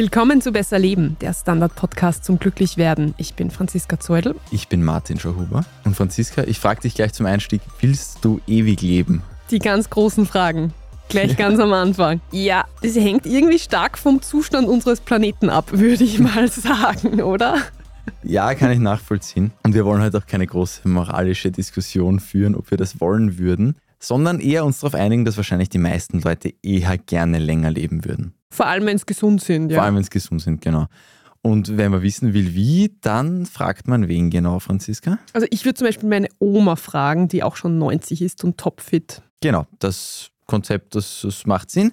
Willkommen zu Besser Leben, der Standard-Podcast zum Glücklichwerden. Ich bin Franziska Zeudel. Ich bin Martin Schauhuber. Und Franziska, ich frage dich gleich zum Einstieg, willst du ewig leben? Die ganz großen Fragen. Gleich ganz am Anfang. Ja, das hängt irgendwie stark vom Zustand unseres Planeten ab, würde ich mal sagen, oder? Ja, kann ich nachvollziehen. Und wir wollen heute auch keine große moralische Diskussion führen, ob wir das wollen würden, sondern eher uns darauf einigen, dass wahrscheinlich die meisten Leute eher gerne länger leben würden. Vor allem, wenn sie gesund sind, ja. Vor allem, wenn sie gesund sind, genau. Und wenn man wissen will, wie, dann fragt man wen genau, Franziska? Also ich würde zum Beispiel meine Oma fragen, die auch schon 90 ist und topfit. Genau, das Konzept, das, das macht Sinn.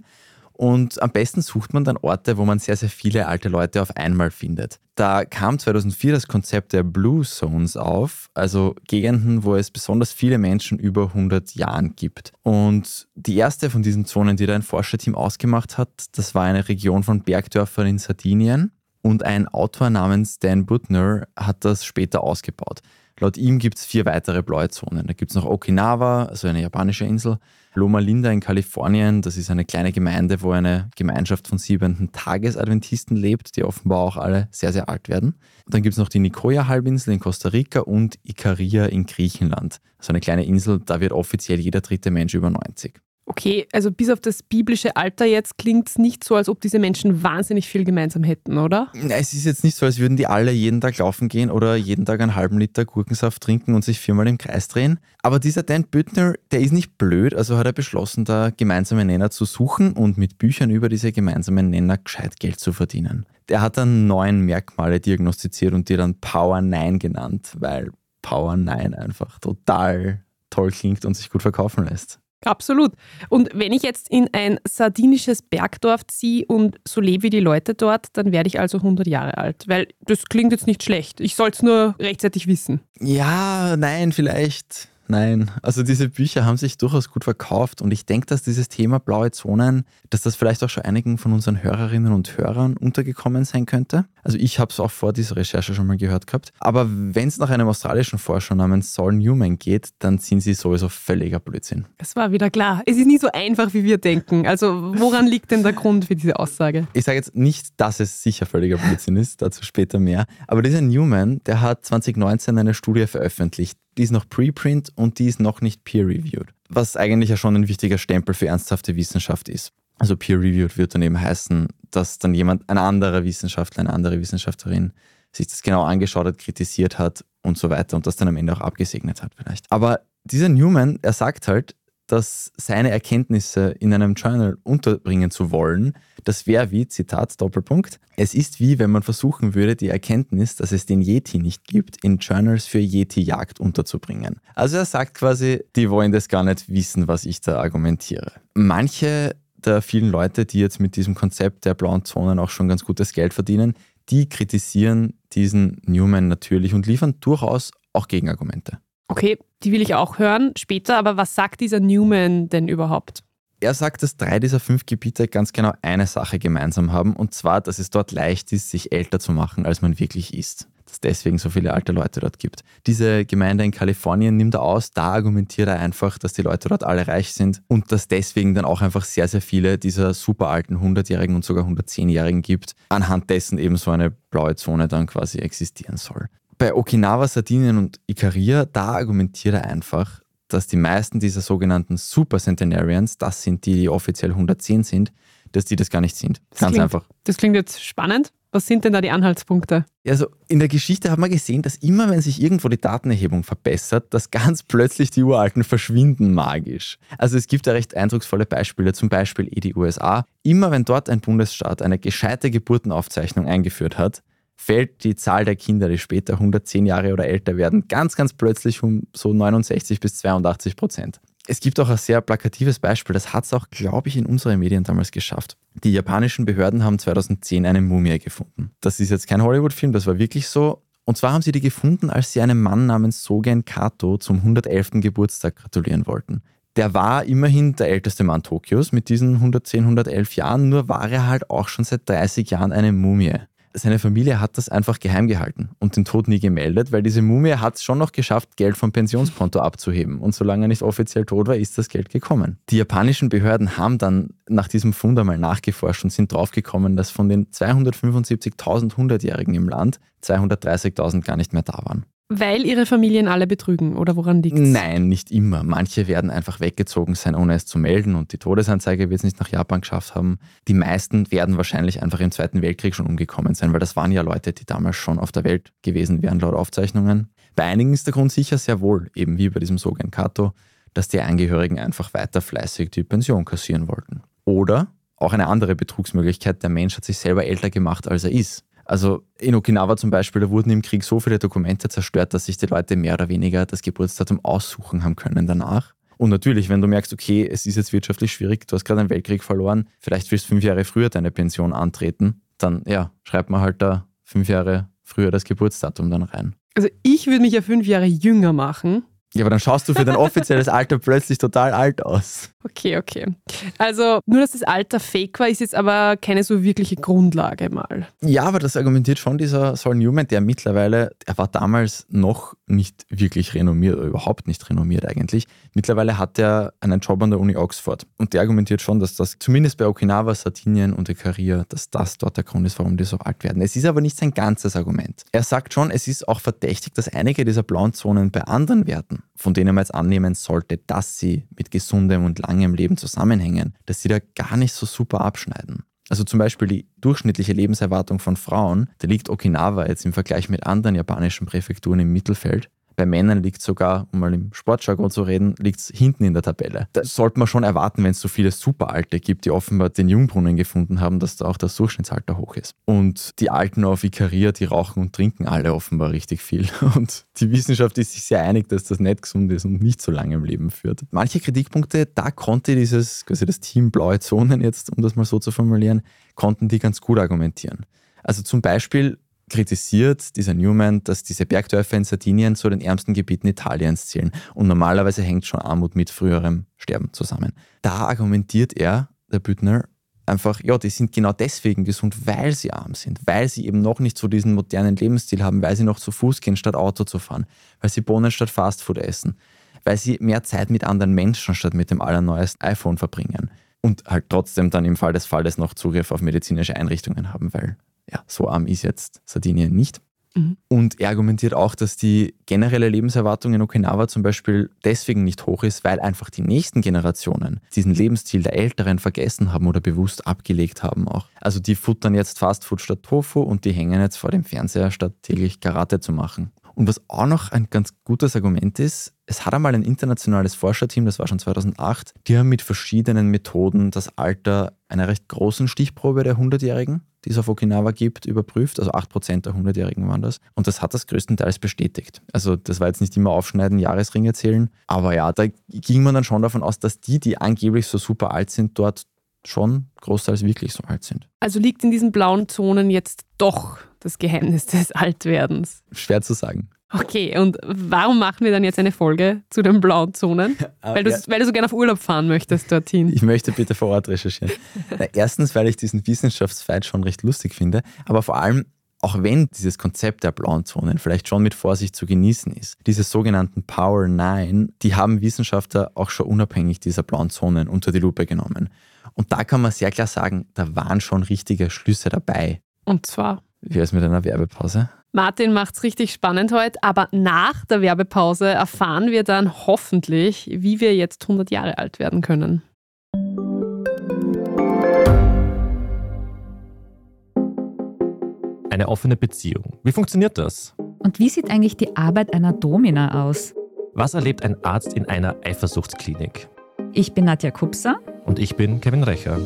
Und am besten sucht man dann Orte, wo man sehr, sehr viele alte Leute auf einmal findet. Da kam 2004 das Konzept der Blue Zones auf, also Gegenden, wo es besonders viele Menschen über 100 Jahren gibt. Und die erste von diesen Zonen, die da ein Forscherteam ausgemacht hat, das war eine Region von Bergdörfern in Sardinien. Und ein Autor namens Dan Butner hat das später ausgebaut. Laut ihm gibt es vier weitere blaue Zonen. Da gibt es noch Okinawa, also eine japanische Insel, Loma Linda in Kalifornien, das ist eine kleine Gemeinde, wo eine Gemeinschaft von siebenten Tagesadventisten lebt, die offenbar auch alle sehr, sehr alt werden. dann gibt es noch die Nicoya-Halbinsel in Costa Rica und Ikaria in Griechenland. So eine kleine Insel, da wird offiziell jeder dritte Mensch über 90. Okay, also bis auf das biblische Alter jetzt klingt es nicht so, als ob diese Menschen wahnsinnig viel gemeinsam hätten, oder? Es ist jetzt nicht so, als würden die alle jeden Tag laufen gehen oder jeden Tag einen halben Liter Gurkensaft trinken und sich viermal im Kreis drehen. Aber dieser Dan Büttner, der ist nicht blöd, also hat er beschlossen, da gemeinsame Nenner zu suchen und mit Büchern über diese gemeinsamen Nenner gescheit Geld zu verdienen. Der hat dann neun Merkmale diagnostiziert und die dann Power 9 genannt, weil Power 9 einfach total toll klingt und sich gut verkaufen lässt. Absolut. Und wenn ich jetzt in ein sardinisches Bergdorf ziehe und so lebe wie die Leute dort, dann werde ich also 100 Jahre alt. Weil das klingt jetzt nicht schlecht. Ich soll es nur rechtzeitig wissen. Ja, nein, vielleicht. Nein, also diese Bücher haben sich durchaus gut verkauft und ich denke, dass dieses Thema blaue Zonen, dass das vielleicht auch schon einigen von unseren Hörerinnen und Hörern untergekommen sein könnte. Also ich habe es auch vor dieser Recherche schon mal gehört gehabt. Aber wenn es nach einem australischen Forscher namens Saul Newman geht, dann sind sie sowieso völliger Blödsinn. Das war wieder klar. Es ist nicht so einfach, wie wir denken. Also woran liegt denn der Grund für diese Aussage? Ich sage jetzt nicht, dass es sicher völliger Blödsinn ist, dazu später mehr. Aber dieser Newman, der hat 2019 eine Studie veröffentlicht, die ist noch Preprint und die ist noch nicht peer-reviewed. Was eigentlich ja schon ein wichtiger Stempel für ernsthafte Wissenschaft ist. Also peer-reviewed wird dann eben heißen, dass dann jemand, ein anderer Wissenschaftler, eine andere Wissenschaftlerin sich das genau angeschaut hat, kritisiert hat und so weiter und das dann am Ende auch abgesegnet hat vielleicht. Aber dieser Newman, er sagt halt, dass seine Erkenntnisse in einem Journal unterbringen zu wollen, das wäre wie, Zitat, Doppelpunkt, es ist wie, wenn man versuchen würde, die Erkenntnis, dass es den Yeti nicht gibt, in Journals für Yeti-Jagd unterzubringen. Also er sagt quasi, die wollen das gar nicht wissen, was ich da argumentiere. Manche der vielen Leute, die jetzt mit diesem Konzept der blauen Zonen auch schon ganz gutes Geld verdienen, die kritisieren diesen Newman natürlich und liefern durchaus auch Gegenargumente. Okay, die will ich auch hören später, aber was sagt dieser Newman denn überhaupt? Er sagt, dass drei dieser fünf Gebiete ganz genau eine Sache gemeinsam haben, und zwar, dass es dort leicht ist, sich älter zu machen, als man wirklich ist. Dass es deswegen so viele alte Leute dort gibt. Diese Gemeinde in Kalifornien nimmt er aus, da argumentiert er einfach, dass die Leute dort alle reich sind und dass deswegen dann auch einfach sehr, sehr viele dieser super alten 100-Jährigen und sogar 110-Jährigen gibt, anhand dessen eben so eine blaue Zone dann quasi existieren soll bei Okinawa, Sardinien und Ikaria, da argumentiert er einfach, dass die meisten dieser sogenannten Super Centenarians, das sind die, die offiziell 110 sind, dass die das gar nicht sind. Das Ganz klingt, einfach. Das klingt jetzt spannend. Was sind denn da die Anhaltspunkte? Also in der Geschichte hat man gesehen, dass immer wenn sich irgendwo die Datenerhebung verbessert, dass ganz plötzlich die Uralten verschwinden magisch. Also es gibt da recht eindrucksvolle Beispiele, zum Beispiel eh die USA. Immer wenn dort ein Bundesstaat eine gescheite Geburtenaufzeichnung eingeführt hat, fällt die Zahl der Kinder, die später 110 Jahre oder älter werden, ganz, ganz plötzlich um so 69 bis 82 Prozent. Es gibt auch ein sehr plakatives Beispiel, das hat es auch, glaube ich, in unseren Medien damals geschafft. Die japanischen Behörden haben 2010 eine Mumie gefunden. Das ist jetzt kein Hollywood-Film, das war wirklich so. Und zwar haben sie die gefunden, als sie einem Mann namens Sogen Kato zum 111. Geburtstag gratulieren wollten. Der war immerhin der älteste Mann Tokios mit diesen 110, 111 Jahren, nur war er halt auch schon seit 30 Jahren eine Mumie. Seine Familie hat das einfach geheim gehalten und den Tod nie gemeldet, weil diese Mumie hat es schon noch geschafft, Geld vom Pensionskonto abzuheben. Und solange er nicht offiziell tot war, ist das Geld gekommen. Die japanischen Behörden haben dann nach diesem Fund einmal nachgeforscht und sind draufgekommen, dass von den 275.000 Hundertjährigen im Land 230.000 gar nicht mehr da waren. Weil ihre Familien alle betrügen oder woran liegt es? Nein, nicht immer. Manche werden einfach weggezogen sein, ohne es zu melden und die Todesanzeige wird es nicht nach Japan geschafft haben. Die meisten werden wahrscheinlich einfach im Zweiten Weltkrieg schon umgekommen sein, weil das waren ja Leute, die damals schon auf der Welt gewesen wären, laut Aufzeichnungen. Bei einigen ist der Grund sicher sehr wohl, eben wie bei diesem Sogen Kato, dass die Angehörigen einfach weiter fleißig die Pension kassieren wollten. Oder auch eine andere Betrugsmöglichkeit, der Mensch hat sich selber älter gemacht, als er ist. Also in Okinawa zum Beispiel, da wurden im Krieg so viele Dokumente zerstört, dass sich die Leute mehr oder weniger das Geburtsdatum aussuchen haben können danach. Und natürlich, wenn du merkst, okay, es ist jetzt wirtschaftlich schwierig, du hast gerade einen Weltkrieg verloren, vielleicht willst du fünf Jahre früher deine Pension antreten, dann ja, schreibt man halt da fünf Jahre früher das Geburtsdatum dann rein. Also ich würde mich ja fünf Jahre jünger machen. Ja, aber dann schaust du für dein offizielles Alter plötzlich total alt aus. Okay, okay. Also nur, dass das Alter fake war, ist jetzt aber keine so wirkliche Grundlage mal. Ja, aber das argumentiert schon dieser Saul Newman, der mittlerweile, er war damals noch nicht wirklich renommiert oder überhaupt nicht renommiert eigentlich. Mittlerweile hat er einen Job an der Uni Oxford und der argumentiert schon, dass das zumindest bei Okinawa, Sardinien und Ikaria, dass das dort der Grund ist, warum die so alt werden. Es ist aber nicht sein ganzes Argument. Er sagt schon, es ist auch verdächtig, dass einige dieser blauen Zonen bei anderen Werten, von denen man jetzt annehmen sollte, dass sie mit gesundem und langem Leben zusammenhängen, dass sie da gar nicht so super abschneiden. Also zum Beispiel die durchschnittliche Lebenserwartung von Frauen, da liegt Okinawa jetzt im Vergleich mit anderen japanischen Präfekturen im Mittelfeld. Bei Männern liegt sogar, um mal im Sportjargon zu reden, liegt es hinten in der Tabelle. Da sollte man schon erwarten, wenn es so viele Superalte gibt, die offenbar den Jungbrunnen gefunden haben, dass da auch das Durchschnittsalter hoch ist. Und die Alten auf Ikaria, die rauchen und trinken alle offenbar richtig viel. Und die Wissenschaft ist sich sehr einig, dass das nicht gesund ist und nicht so lange im Leben führt. Manche Kritikpunkte, da konnte dieses, quasi das Team Blaue Zonen jetzt, um das mal so zu formulieren, konnten die ganz gut argumentieren. Also zum Beispiel kritisiert dieser Newman, dass diese Bergdörfer in Sardinien zu den ärmsten Gebieten Italiens zählen. Und normalerweise hängt schon Armut mit früherem Sterben zusammen. Da argumentiert er, der Büttner, einfach, ja, die sind genau deswegen gesund, weil sie arm sind, weil sie eben noch nicht so diesen modernen Lebensstil haben, weil sie noch zu Fuß gehen, statt Auto zu fahren, weil sie Bohnen statt Fastfood essen, weil sie mehr Zeit mit anderen Menschen statt mit dem allerneuesten iPhone verbringen und halt trotzdem dann im Fall des Falles noch Zugriff auf medizinische Einrichtungen haben, weil ja, so arm ist jetzt Sardinien nicht. Mhm. Und er argumentiert auch, dass die generelle Lebenserwartung in Okinawa zum Beispiel deswegen nicht hoch ist, weil einfach die nächsten Generationen diesen Lebensstil der Älteren vergessen haben oder bewusst abgelegt haben auch. Also die futtern jetzt Fastfood statt Tofu und die hängen jetzt vor dem Fernseher, statt täglich Karate zu machen. Und was auch noch ein ganz gutes Argument ist, es hat einmal ein internationales Forscherteam, das war schon 2008, die haben mit verschiedenen Methoden das Alter einer recht großen Stichprobe der 100-Jährigen, die es auf Okinawa gibt, überprüft. Also 8% der 100-Jährigen waren das. Und das hat das größtenteils bestätigt. Also das war jetzt nicht immer aufschneiden, Jahresringe zählen. Aber ja, da ging man dann schon davon aus, dass die, die angeblich so super alt sind, dort schon großteils wirklich so alt sind. Also liegt in diesen blauen Zonen jetzt doch das Geheimnis des Altwerdens? Schwer zu sagen. Okay, und warum machen wir dann jetzt eine Folge zu den blauen Zonen? Weil du, ja. weil du so gerne auf Urlaub fahren möchtest dorthin. Ich möchte bitte vor Ort recherchieren. Na, erstens, weil ich diesen Wissenschaftsfight schon recht lustig finde, aber vor allem, auch wenn dieses Konzept der blauen Zonen vielleicht schon mit Vorsicht zu genießen ist, diese sogenannten Power 9, die haben Wissenschaftler auch schon unabhängig dieser blauen Zonen unter die Lupe genommen. Und da kann man sehr klar sagen, da waren schon richtige Schlüsse dabei. Und zwar? Wie ist mit einer Werbepause? Martin macht es richtig spannend heute, aber nach der Werbepause erfahren wir dann hoffentlich, wie wir jetzt 100 Jahre alt werden können. Eine offene Beziehung. Wie funktioniert das? Und wie sieht eigentlich die Arbeit einer Domina aus? Was erlebt ein Arzt in einer Eifersuchtsklinik? Ich bin Nadja Kupser. Und ich bin Kevin Recher.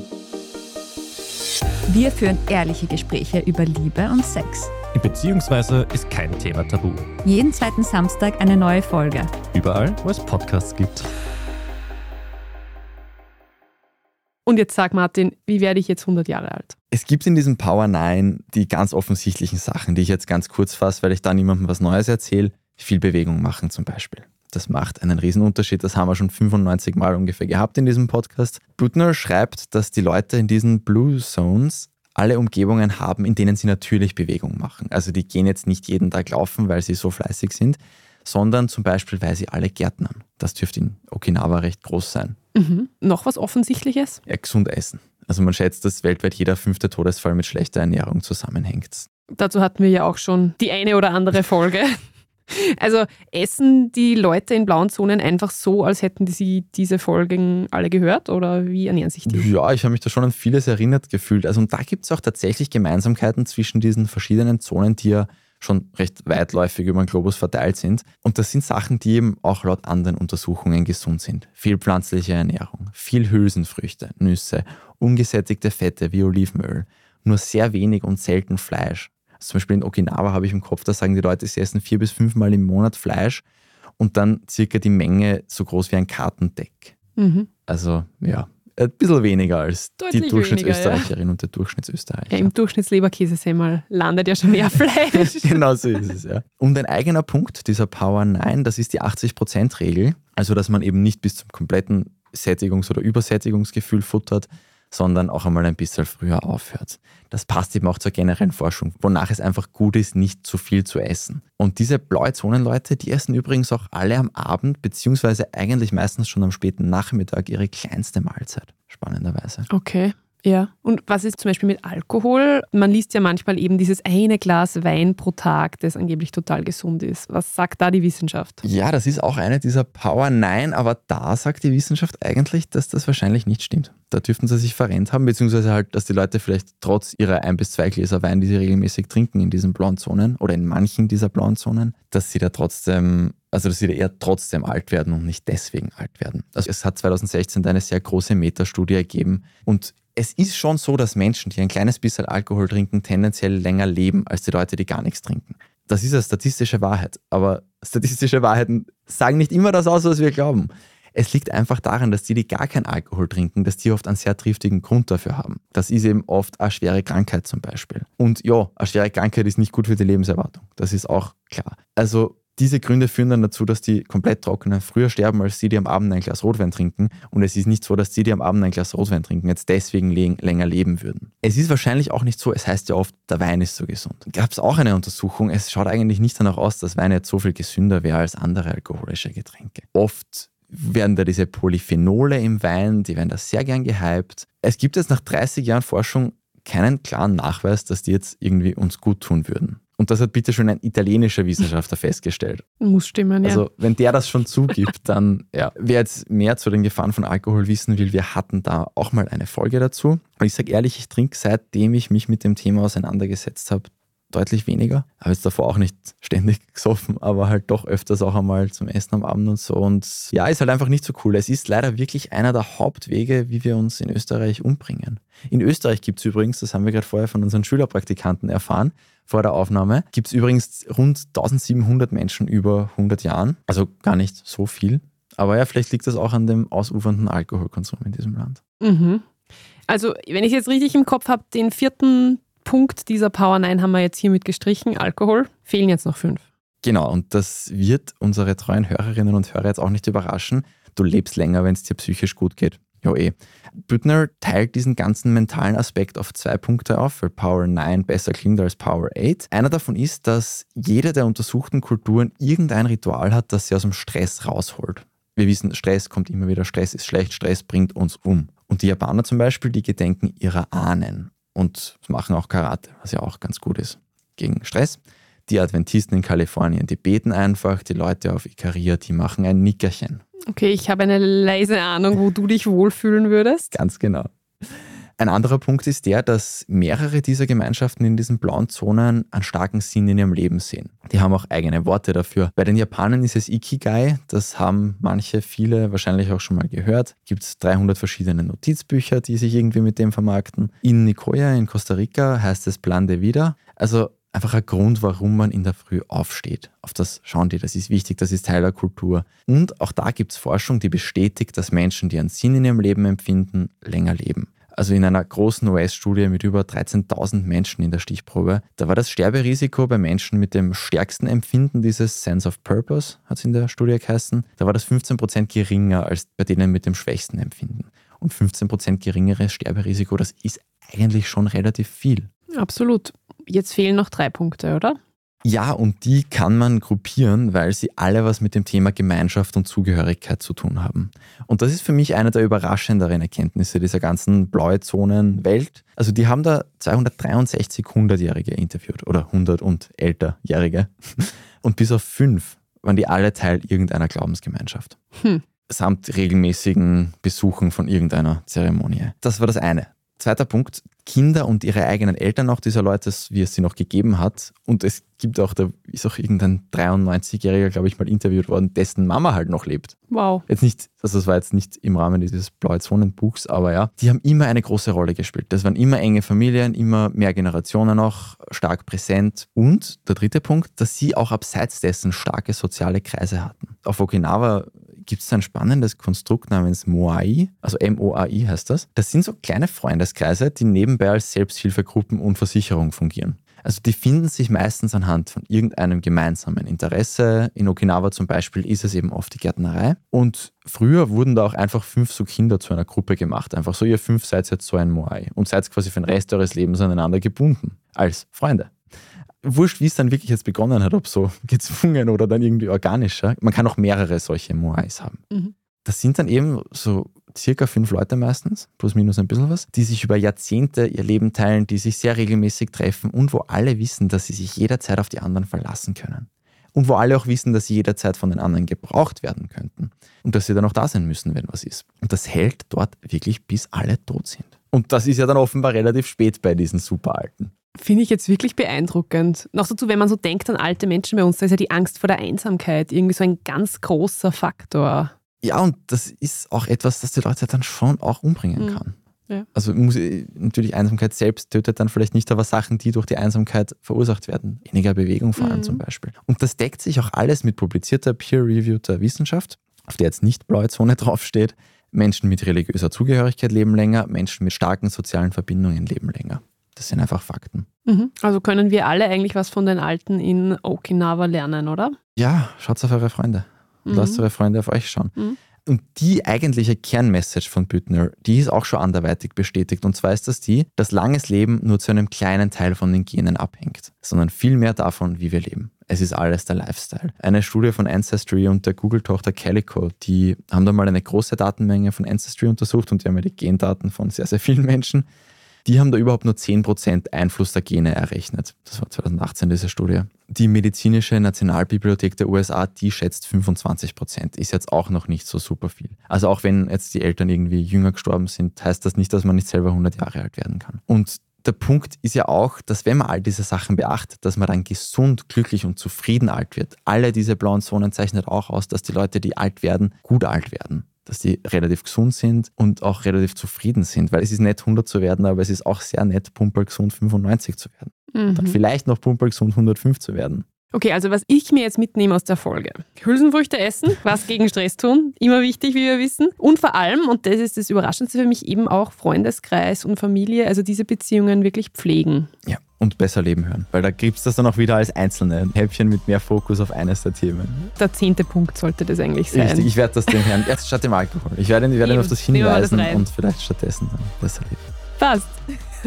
Wir führen ehrliche Gespräche über Liebe und Sex. Beziehungsweise ist kein Thema tabu. Jeden zweiten Samstag eine neue Folge. Überall, wo es Podcasts gibt. Und jetzt sag Martin, wie werde ich jetzt 100 Jahre alt? Es gibt in diesem Power 9 die ganz offensichtlichen Sachen, die ich jetzt ganz kurz fasse, weil ich da niemandem was Neues erzähle. Viel Bewegung machen zum Beispiel. Das macht einen Riesenunterschied. Das haben wir schon 95 Mal ungefähr gehabt in diesem Podcast. Butner schreibt, dass die Leute in diesen Blue Zones alle Umgebungen haben, in denen sie natürlich Bewegung machen. Also die gehen jetzt nicht jeden Tag laufen, weil sie so fleißig sind, sondern zum Beispiel, weil sie alle gärtnern. Das dürfte in Okinawa recht groß sein. Mhm. Noch was Offensichtliches? Ja, gesund essen. Also man schätzt, dass weltweit jeder fünfte Todesfall mit schlechter Ernährung zusammenhängt. Dazu hatten wir ja auch schon die eine oder andere Folge. Also essen die Leute in blauen Zonen einfach so, als hätten sie diese Folgen alle gehört oder wie ernähren sich die? Ja, ich habe mich da schon an vieles erinnert gefühlt. Also und da gibt es auch tatsächlich Gemeinsamkeiten zwischen diesen verschiedenen Zonen, die ja schon recht weitläufig über den Globus verteilt sind. Und das sind Sachen, die eben auch laut anderen Untersuchungen gesund sind. Viel pflanzliche Ernährung, viel Hülsenfrüchte, Nüsse, ungesättigte Fette wie Olivenöl, nur sehr wenig und selten Fleisch. Also zum Beispiel in Okinawa habe ich im Kopf, da sagen die Leute, sie essen vier bis fünfmal im Monat Fleisch und dann circa die Menge so groß wie ein Kartendeck. Mhm. Also ja, ein bisschen weniger als Deutlich die Durchschnittsösterreicherin und der Durchschnittsösterreicher. Ja, Im Durchschnittsleberkäsesemmel landet ja schon mehr Fleisch. genau so ist es, ja. Und ein eigener Punkt dieser Power 9, das ist die 80%-Regel. Also, dass man eben nicht bis zum kompletten Sättigungs- oder Übersättigungsgefühl futtert, sondern auch einmal ein bisschen früher aufhört. Das passt eben auch zur generellen Forschung, wonach es einfach gut ist, nicht zu viel zu essen. Und diese blaue Zonenleute, die essen übrigens auch alle am Abend, beziehungsweise eigentlich meistens schon am späten Nachmittag ihre kleinste Mahlzeit. Spannenderweise. Okay. Ja. Und was ist zum Beispiel mit Alkohol? Man liest ja manchmal eben dieses eine Glas Wein pro Tag, das angeblich total gesund ist. Was sagt da die Wissenschaft? Ja, das ist auch eine dieser Power Nein, aber da sagt die Wissenschaft eigentlich, dass das wahrscheinlich nicht stimmt. Da dürften sie sich verrennt haben, beziehungsweise halt, dass die Leute vielleicht trotz ihrer ein bis zwei Gläser Wein, die sie regelmäßig trinken in diesen blauen Zonen oder in manchen dieser blauen Zonen, dass sie da trotzdem also dass sie da eher trotzdem alt werden und nicht deswegen alt werden. Also es hat 2016 eine sehr große Metastudie ergeben und es ist schon so, dass Menschen, die ein kleines bisschen Alkohol trinken, tendenziell länger leben als die Leute, die gar nichts trinken. Das ist eine statistische Wahrheit, aber statistische Wahrheiten sagen nicht immer das aus, was wir glauben. Es liegt einfach daran, dass die, die gar keinen Alkohol trinken, dass die oft einen sehr triftigen Grund dafür haben. Das ist eben oft eine schwere Krankheit zum Beispiel. Und ja, eine schwere Krankheit ist nicht gut für die Lebenserwartung. Das ist auch klar. Also diese Gründe führen dann dazu, dass die komplett trockenen früher sterben als die, die am Abend ein Glas Rotwein trinken. Und es ist nicht so, dass die, die am Abend ein Glas Rotwein trinken, jetzt deswegen länger leben würden. Es ist wahrscheinlich auch nicht so, es heißt ja oft, der Wein ist so gesund. Gab es auch eine Untersuchung, es schaut eigentlich nicht danach aus, dass Wein jetzt so viel gesünder wäre als andere alkoholische Getränke. Oft werden da diese Polyphenole im Wein, die werden da sehr gern gehypt. Es gibt jetzt nach 30 Jahren Forschung keinen klaren Nachweis, dass die jetzt irgendwie uns gut tun würden. Und das hat bitte schon ein italienischer Wissenschaftler festgestellt. Muss stimmen, ja. Also, wenn der das schon zugibt, dann, ja. Wer jetzt mehr zu den Gefahren von Alkohol wissen will, wir hatten da auch mal eine Folge dazu. Und ich sage ehrlich, ich trinke seitdem ich mich mit dem Thema auseinandergesetzt habe, deutlich weniger. Habe jetzt davor auch nicht ständig gesoffen, aber halt doch öfters auch einmal zum Essen am Abend und so. Und ja, ist halt einfach nicht so cool. Es ist leider wirklich einer der Hauptwege, wie wir uns in Österreich umbringen. In Österreich gibt es übrigens, das haben wir gerade vorher von unseren Schülerpraktikanten erfahren, vor der Aufnahme, gibt es übrigens rund 1700 Menschen über 100 Jahren. Also gar nicht so viel. Aber ja, vielleicht liegt das auch an dem ausufernden Alkoholkonsum in diesem Land. Mhm. Also, wenn ich jetzt richtig im Kopf habe, den vierten Punkt dieser Power 9 haben wir jetzt hiermit gestrichen, Alkohol. Fehlen jetzt noch fünf. Genau, und das wird unsere treuen Hörerinnen und Hörer jetzt auch nicht überraschen. Du lebst länger, wenn es dir psychisch gut geht. Jo eh. Büttner teilt diesen ganzen mentalen Aspekt auf zwei Punkte auf, weil Power 9 besser klingt als Power 8. Einer davon ist, dass jede der untersuchten Kulturen irgendein Ritual hat, das sie aus dem Stress rausholt. Wir wissen, Stress kommt immer wieder, Stress ist schlecht, Stress bringt uns um. Und die Japaner zum Beispiel, die gedenken ihrer Ahnen und machen auch Karate, was ja auch ganz gut ist gegen Stress. Die Adventisten in Kalifornien, die beten einfach, die Leute auf Ikaria, die machen ein Nickerchen. Okay, ich habe eine leise Ahnung, wo du dich wohlfühlen würdest. Ganz genau. Ein anderer Punkt ist der, dass mehrere dieser Gemeinschaften in diesen blauen Zonen einen starken Sinn in ihrem Leben sehen. Die haben auch eigene Worte dafür. Bei den Japanern ist es Ikigai, das haben manche, viele wahrscheinlich auch schon mal gehört. Gibt es 300 verschiedene Notizbücher, die sich irgendwie mit dem vermarkten. In Nicoya in Costa Rica heißt es Plan de Vida. Also einfach ein Grund, warum man in der Früh aufsteht. Auf das schauen die, das ist wichtig, das ist Teil der Kultur. Und auch da gibt es Forschung, die bestätigt, dass Menschen, die einen Sinn in ihrem Leben empfinden, länger leben. Also in einer großen US-Studie mit über 13.000 Menschen in der Stichprobe, da war das Sterberisiko bei Menschen mit dem stärksten Empfinden dieses Sense of Purpose, hat es in der Studie geheißen, da war das 15% geringer als bei denen mit dem schwächsten Empfinden. und 15% geringeres Sterberisiko, das ist eigentlich schon relativ viel. Absolut. Jetzt fehlen noch drei Punkte, oder? Ja, und die kann man gruppieren, weil sie alle was mit dem Thema Gemeinschaft und Zugehörigkeit zu tun haben. Und das ist für mich eine der überraschenderen Erkenntnisse dieser ganzen blaue Zonen-Welt. Also die haben da 263 100-Jährige interviewt oder 100 und älterjährige. Und bis auf fünf waren die alle Teil irgendeiner Glaubensgemeinschaft. Hm. Samt regelmäßigen Besuchen von irgendeiner Zeremonie. Das war das eine. Zweiter Punkt, Kinder und ihre eigenen Eltern noch dieser Leute, wie es sie noch gegeben hat. Und es gibt auch, da ist auch irgendein 93-Jähriger, glaube ich, mal interviewt worden, dessen Mama halt noch lebt. Wow. Jetzt nicht, also das war jetzt nicht im Rahmen dieses Blaue Zonen-Buchs, aber ja, die haben immer eine große Rolle gespielt. Das waren immer enge Familien, immer mehr Generationen noch, stark präsent. Und der dritte Punkt, dass sie auch abseits dessen starke soziale Kreise hatten. Auf Okinawa gibt es ein spannendes Konstrukt namens Moai, also M-O-A-I heißt das. Das sind so kleine Freundeskreise, die nebenbei als Selbsthilfegruppen und Versicherung fungieren. Also die finden sich meistens anhand von irgendeinem gemeinsamen Interesse. In Okinawa zum Beispiel ist es eben oft die Gärtnerei. Und früher wurden da auch einfach fünf so Kinder zu einer Gruppe gemacht. Einfach so, ihr fünf seid jetzt so ein Moai und seid quasi für den Rest eures Lebens aneinander gebunden. Als Freunde wurscht, wie es dann wirklich jetzt begonnen hat, ob so gezwungen oder dann irgendwie organischer. Man kann auch mehrere solche Moais haben. Mhm. Das sind dann eben so circa fünf Leute meistens, plus minus ein bisschen was, die sich über Jahrzehnte ihr Leben teilen, die sich sehr regelmäßig treffen und wo alle wissen, dass sie sich jederzeit auf die anderen verlassen können. Und wo alle auch wissen, dass sie jederzeit von den anderen gebraucht werden könnten. Und dass sie dann auch da sein müssen, wenn was ist. Und das hält dort wirklich, bis alle tot sind. Und das ist ja dann offenbar relativ spät bei diesen Superalten. Finde ich jetzt wirklich beeindruckend. Noch dazu, wenn man so denkt an alte Menschen bei uns, da ist ja die Angst vor der Einsamkeit irgendwie so ein ganz großer Faktor. Ja, und das ist auch etwas, das die Leute dann schon auch umbringen Mhm. kann. Ja. Also muss, natürlich Einsamkeit selbst tötet dann vielleicht nicht, aber Sachen, die durch die Einsamkeit verursacht werden. Weniger Bewegung vor allem Mhm. zum Beispiel. Und das deckt sich auch alles mit publizierter, peer-reviewter Wissenschaft, auf der jetzt nicht blaue Zone draufsteht. Menschen mit religiöser Zugehörigkeit leben länger, Menschen mit starken sozialen Verbindungen leben länger. Das sind einfach Fakten. Mhm. Also können wir alle eigentlich was von den Alten in Okinawa lernen, oder? Ja, schaut auf eure Freunde. Und Mhm. lasst eure Freunde auf euch schauen. Mhm. Und die eigentliche Kernmessage von Büttner, die ist auch schon anderweitig bestätigt. Und zwar ist das die, dass langes Leben nur zu einem kleinen Teil von den Genen abhängt, sondern viel mehr davon, wie wir leben. Es ist alles der Lifestyle. Eine Studie von Ancestry und der Google-Tochter Calico, die haben da mal eine große Datenmenge von Ancestry untersucht und die haben ja die Gendaten von sehr, sehr vielen Menschen. Die haben da überhaupt nur 10% Einfluss der Gene errechnet. Das war 2018 diese Studie. Die medizinische Nationalbibliothek der USA, die schätzt 25%. Ist jetzt auch noch nicht so super viel. Also auch wenn jetzt die Eltern irgendwie jünger gestorben sind, heißt das nicht, dass man nicht selber 100 Jahre alt werden kann. Und der Punkt ist ja auch, dass wenn man all diese Sachen beachtet, dass man dann gesund, glücklich und zufrieden alt wird. Alle diese blauen Zonen zeichnet auch aus, dass die Leute, die alt werden, gut alt werden dass die relativ gesund sind und auch relativ zufrieden sind, weil es ist nett 100 zu werden, aber es ist auch sehr nett, pumpergesund 95 zu werden. Dann Mhm. vielleicht noch pumpergesund 105 zu werden. Okay, also was ich mir jetzt mitnehme aus der Folge. Hülsenfrüchte essen, was gegen Stress tun, immer wichtig, wie wir wissen. Und vor allem, und das ist das Überraschendste für mich, eben auch Freundeskreis und Familie, also diese Beziehungen wirklich pflegen. Ja, und besser leben hören, weil da gibt es das dann auch wieder als einzelne Häppchen mit mehr Fokus auf eines der Themen. Der zehnte Punkt sollte das eigentlich sein. Richtig, ich werde das dem Herrn, erst statt dem Alkohol. Ich werde, ich werde ihn auf das das hinweisen rein. und vielleicht stattdessen dann besser leben. Passt.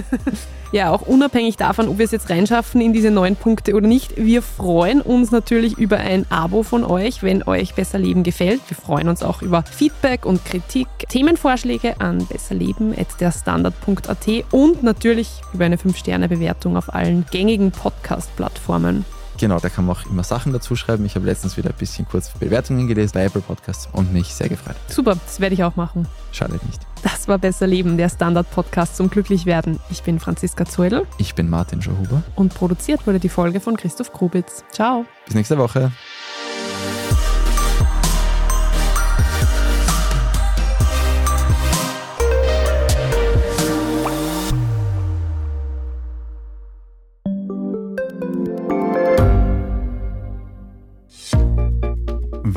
ja, auch unabhängig davon, ob wir es jetzt reinschaffen in diese neun Punkte oder nicht. Wir freuen uns natürlich über ein Abo von euch, wenn euch Besser Leben gefällt. Wir freuen uns auch über Feedback und Kritik, Themenvorschläge an besserleben.derstandard.at und natürlich über eine 5-Sterne-Bewertung auf allen gängigen Podcast-Plattformen. Genau, da kann man auch immer Sachen dazu schreiben. Ich habe letztens wieder ein bisschen kurz Bewertungen gelesen bei Apple Podcasts und mich sehr gefreut. Super, das werde ich auch machen. Schadet nicht. Das war Besser Leben, der Standard-Podcast zum Glücklichwerden. Ich bin Franziska Zeudel Ich bin Martin Schauhuber. und produziert wurde die Folge von Christoph Grubitz. Ciao. Bis nächste Woche.